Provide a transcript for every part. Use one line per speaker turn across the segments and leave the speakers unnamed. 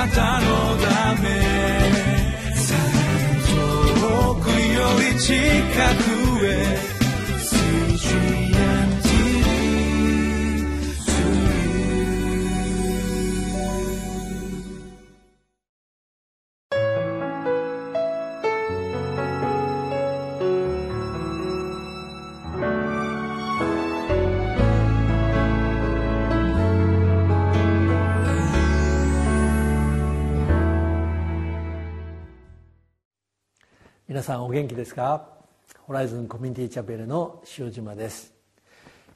なたのため。遠くより近く。
皆さんお元気ですか？ホライズンコミュニティチャペルの塩島です。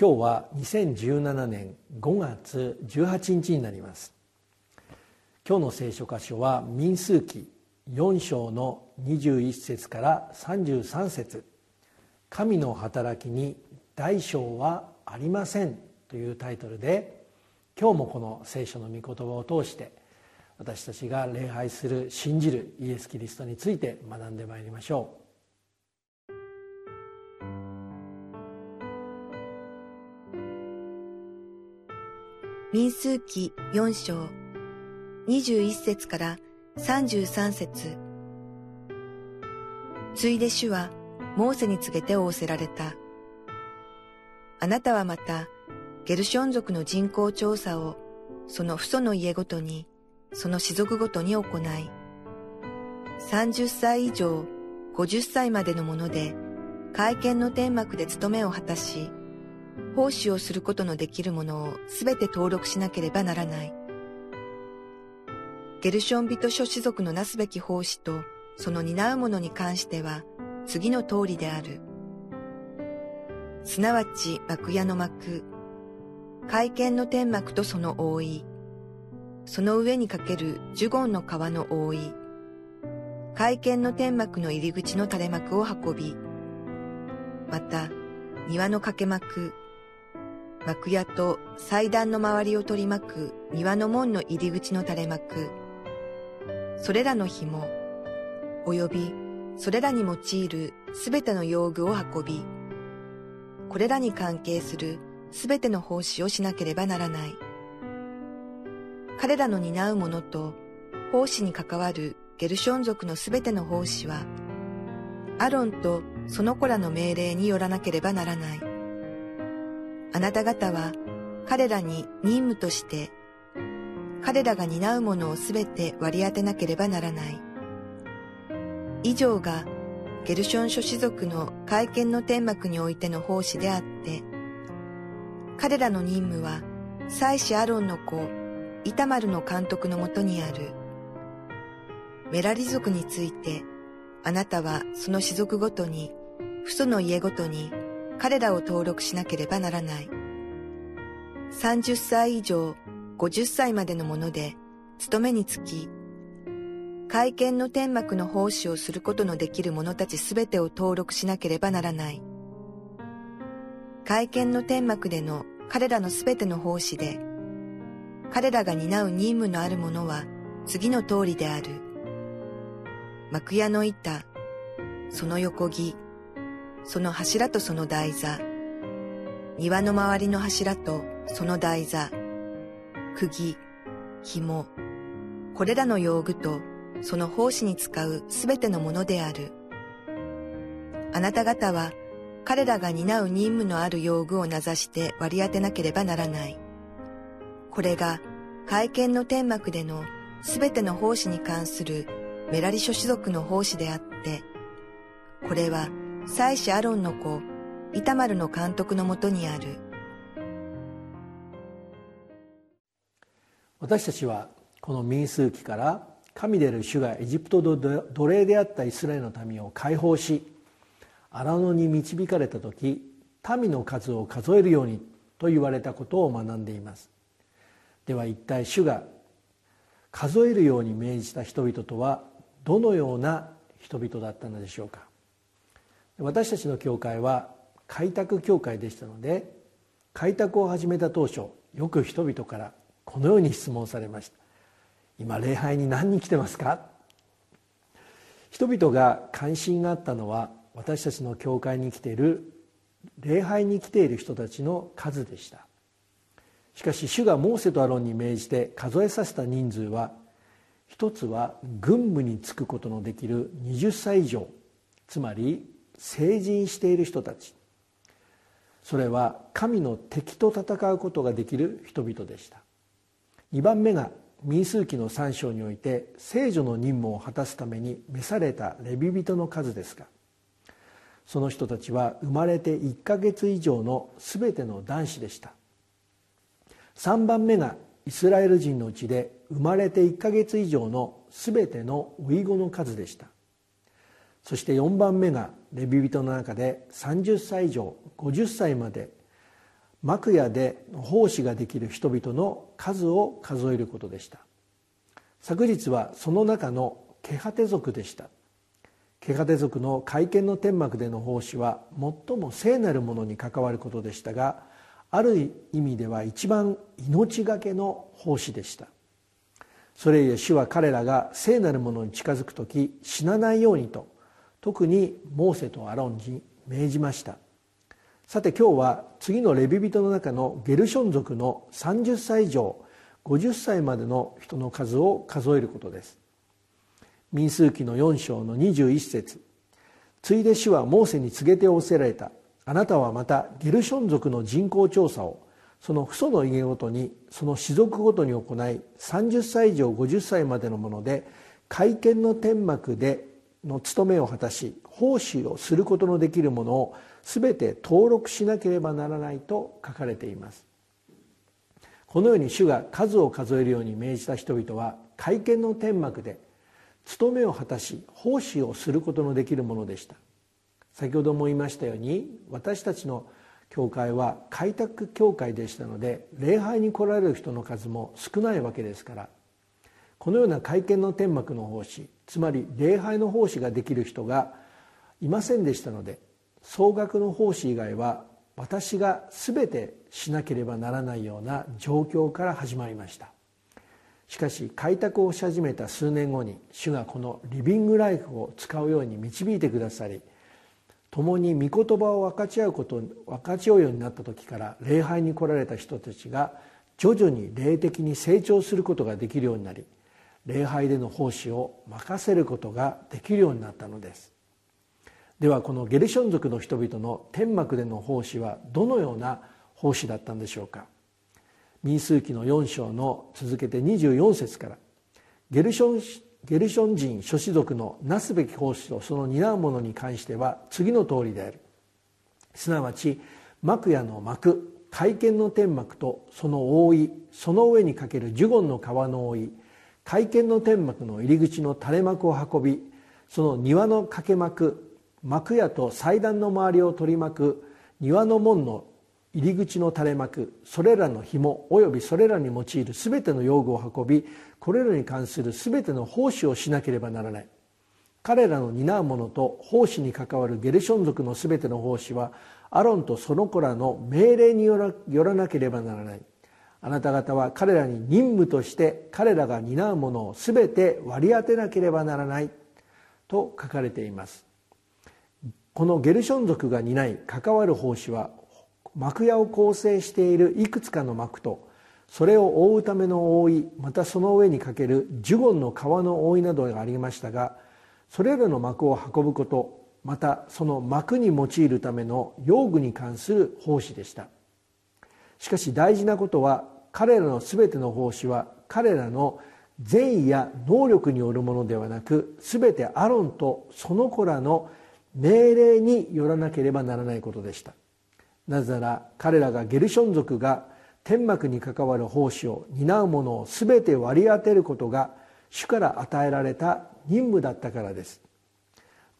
今日は2017年5月18日になります。今日の聖書箇所は民数記4章の21節から33節。神の働きに大小はありません」というタイトルで今日もこの聖書の御言葉を通して「私たちが礼拝する信じるイエス・キリストについて学んでまいりましょう
民数記4章21節から33節ついで主はモーセに告げて仰せられた。あなたはまたゲルション族の人口調査をその父祖の家ごとにその士族ごとに行い、30歳以上50歳までのもので、会見の天幕で務めを果たし、奉仕をすることのできるものをすべて登録しなければならない。ゲルション人諸氏族のなすべき奉仕とその担うものに関しては次の通りである。すなわち幕屋の幕、会見の天幕とその覆い、その上にかけるジュゴンの皮の覆い、会見の天幕の入り口の垂れ幕を運び、また庭の掛け幕、幕屋と祭壇の周りを取り巻く庭の門の入り口の垂れ幕、それらの紐、及びそれらに用いるすべての用具を運び、これらに関係するすべての奉仕をしなければならない。彼らの担うものと奉仕に関わるゲルション族のすべての奉仕は、アロンとその子らの命令によらなければならない。あなた方は彼らに任務として、彼らが担うものをすべて割り当てなければならない。以上がゲルション諸氏族の会見の天幕においての奉仕であって、彼らの任務は、祭司アロンの子イタマルの監督のもとにある。メラリ族について、あなたはその氏族ごとに、父祖の家ごとに彼らを登録しなければならない。30歳以上50歳までのもので、勤めにつき、会見の天幕の奉仕をすることのできる者たちすべてを登録しなければならない。会見の天幕での彼らのすべての奉仕で、彼らが担う任務のあるものは次の通りである。幕屋の板、その横木、その柱とその台座、庭の周りの柱とその台座、釘、紐、これらの用具とその奉仕に使うすべてのものである。あなた方は彼らが担う任務のある用具を名指して割り当てなければならない。これが会見の天幕でのすべての奉仕に関するメラリ諸種族の奉仕であって、これは祭司アロンの子、イタマルの監督のもとにある。
私たちはこの民数記から神である主がエジプトの奴隷であったイスラエルの民を解放し荒野に導かれた時民の数を数えるようにと言われたことを学んでいますでは一体主が数えるように命じた人々とはどのような人々だったのでしょうか。私たちの教会は開拓教会でしたので開拓を始めた当初よく人々からこのように質問されました。今礼拝に何人来てますか？人々が関心があったのは私たちの教会に来ている礼拝に来ている人たちの数でした。しかし主がモーセとアロンに命じて数えさせた人数は一つは軍務に就くことのできる20歳以上つまり成人している人たち。それは神の敵と戦うことができる人々でした。2番目が民数記の3章において聖女の任務を果たすために召されたレビ人の数ですがその人たちは生まれて1ヶ月以上の全ての男子でした。3番目がイスラエル人のうちで生まれて1ヶ月以上の全ての老子の数でした。そして4番目がレビ人の中で30歳以上50歳まで幕屋で奉仕ができる人々の数を数えることでした。昨日はその中のケハテ族でした。ケハテ族の会見の天幕での奉仕は最も聖なるものに関わることでしたがある意味では一番命がけの奉仕でした。それゆえ主は彼らが聖なるものに近づく時死なないようにと特にモーセとアロンに命じました。さて今日は次のレビ人の中のゲルション族の30歳以上50歳までの人の数を数えることです。民数記の4章の21節。ついで主はモーセに告げて仰せられた。あなたはまたゲルション族の人口調査をその父祖の家ごとにその氏族ごとに行い30歳以上50歳までのもので会見の天幕での務めを果たし奉仕をすることのできるものを全て登録しなければならないと書かれています。このように主が数を数えるように命じた人々は会見の天幕で務めを果たし奉仕をすることのできるものでした。先ほども言いましたように私たちの教会は開拓教会でしたので礼拝に来られる人の数も少ないわけですからこのような会見の天幕の奉仕つまり礼拝の奉仕ができる人がいませんでしたので総額の奉仕以外は私が全てしなければならないような状況から始まりました。しかし開拓をし始めた数年後に主がこのリビングライフを使うように導いてくださり共に御言葉を分かち合うこと分かち合うようになった時から礼拝に来られた人たちが徐々に霊的に成長することができるようになり礼拝での奉仕を任せることができるようになったのです。ではこのゲルション族の人々の天幕での奉仕はどのような奉仕だったんでしょうか。民数記の4章の続けて24節からゲルションゲルション人諸子族のなすべき奉仕とその担うものに関しては次の通りである。すなわち幕屋の幕会見の天幕とその覆いその上にかけるジュゴンの皮の覆い会見の天幕の入り口の垂れ幕を運びその庭の掛け幕幕屋と祭壇の周りを取り巻く庭の門の入り口の垂れ幕それらの紐およびそれらに用いる全ての用具を運びこれらに関する全ての奉仕をしなければならない。彼らの担うものと奉仕に関わるゲルション族の全ての奉仕はアロンとその子らの命令によらなければならない。あなた方は彼らに任務として彼らが担うものを全て割り当てなければならない。と書かれています。このゲルション族が担い関わる奉仕は幕屋を構成しているいくつかの幕とそれを覆うための覆いまたその上にかけるジュゴンの皮の覆いなどがありましたがそれらの幕を運ぶことまたその幕に用いるための用具に関する奉仕でした。しかし大事なことは彼らの全ての奉仕は彼らの善意や能力によるものではなく全てアロンとその子らの命令によらなければならないことでした。なぜなら彼らがゲルション族が天幕に関わる奉仕を担うものを全て割り当てることが主から与えられた任務だったからです。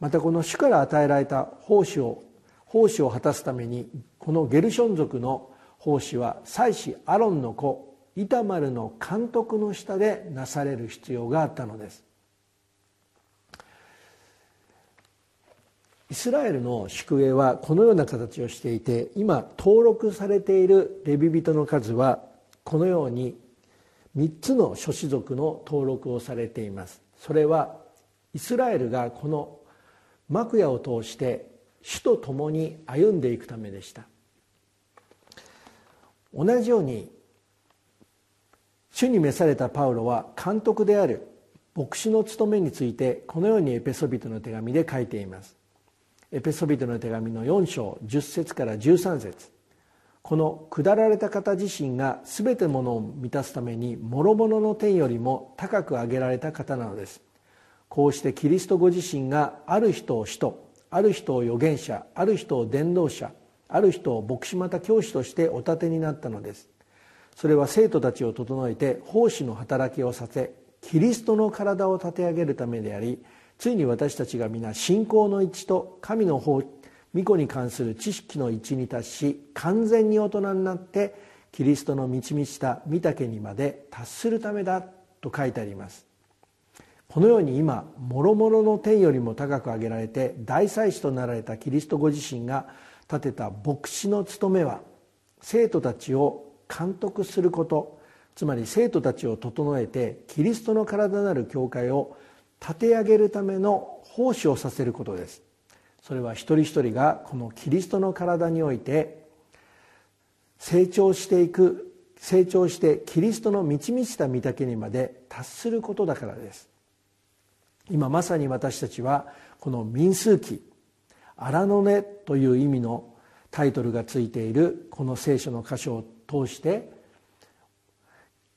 またこの主から与えられた奉仕を奉仕を果たすためにこのゲルション族の奉仕は祭司アロンの子イタマルの監督の下でなされる必要があったのです。イスラエルの宿営はこのような形をしていて今登録されているレビ人の数はこのように3つの諸子族の登録をされています。それはイスラエルがこの幕屋を通して主と共に歩んでいくためでした。同じように主に召されたパウロは監督である牧師の務めについてこのようにエペソビトの手紙で書いています。エペソビトの手紙の4章10節から13節。この下られた方自身が全てものを満たすために諸々の天よりも高く上げられた方なのです。こうしてキリストご自身がある人を使徒ある人を預言者ある人を伝道者ある人を牧師また教師としてお立てになったのです。それは生徒たちを整えて奉仕の働きをさせキリストの体を立て上げるためでありついに私たちが皆信仰の一致と神の方御子に関する知識の一致に達し完全に大人になってキリストの満ち満ちた御岳にまで達するためだと書いてあります。このように今諸々の天よりも高く上げられて大祭司となられたキリストご自身が立てた牧師の務めは生徒たちを監督することつまり生徒たちを整えてキリストの体なる教会を立て上げるための奉仕をさせることです。それは一人一人がこのキリストの体において成長していく成長してキリストの満ち満ちた御岳にまで達することだからです。今まさに私たちはこの民数記荒野根という意味のタイトルがついているこの聖書の箇所を通して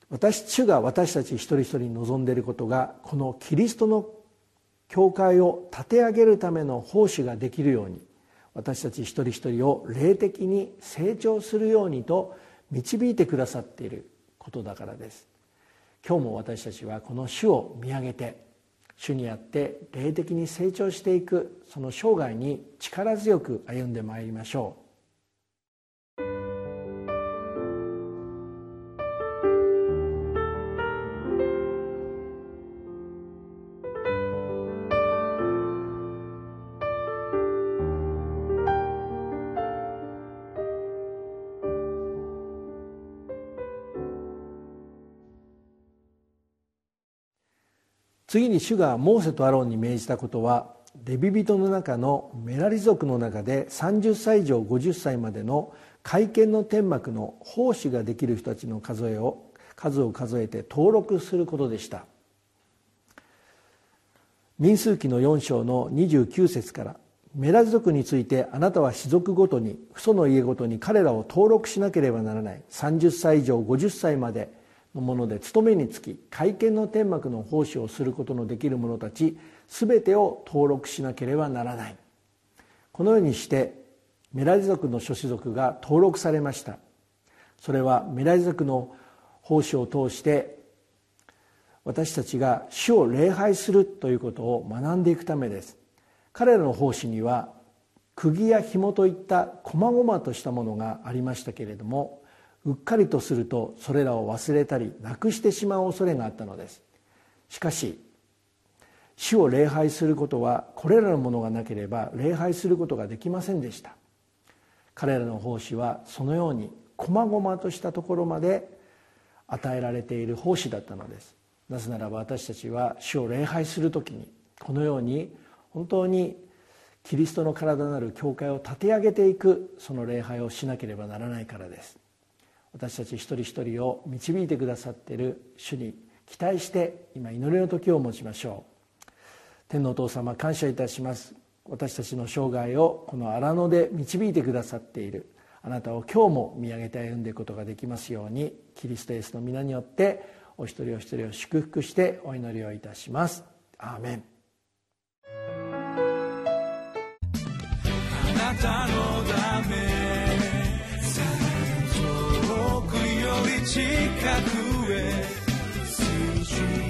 私主が私たち一人一人に望んでいることがこのキリストの教会を立て上げるための奉仕ができるように私たち一人一人を霊的に成長するようにと導いてくださっていることだからです。今日も私たちはこの主を見上げて主にあって霊的に成長していくその生涯に力強く歩んでまいりましょう。次に主がモーセとアロンに命じたことはレビ人の中のメラリ族の中で30歳以上50歳までの会見の天幕の奉仕ができる人たちの数えを数を数えて登録することでした。民数記の4章の29節からメラリ族についてあなたは士族ごとに父祖の家ごとに彼らを登録しなければならない。30歳以上50歳までのもので勤めにつき会見の天幕の奉仕をすることのできる者たち全てを登録しなければならない。このようにしてメラリ族の諸子族が登録されました。それはメラリ族の奉仕を通して私たちが主を礼拝するということを学んでいくためです。彼らの奉仕には釘や紐といった細々としたものがありましたけれどもうっかりとするとそれらを忘れたりなくしてしまう恐れがあったのです。しかし主を礼拝することはこれらのものがなければ礼拝することができませんでした。彼らの奉仕はそのように細々としたところまで与えられている奉仕だったのです。なぜならば私たちは主を礼拝する時にこのように本当にキリストの体なる教会を立て上げていくその礼拝をしなければならないからです。私たち一人一人を導いてくださっている主に期待して今祈りの時を持ちましょう。天のお父様感謝いたします。私たちの生涯をこの荒野で導いてくださっている。あなたを今日も見上げて歩んでいくことができますようにキリストイエスの皆によってお一人お一人を祝福してお祈りをいたします。アーメン。
あなたのため 솔직한 후에 수준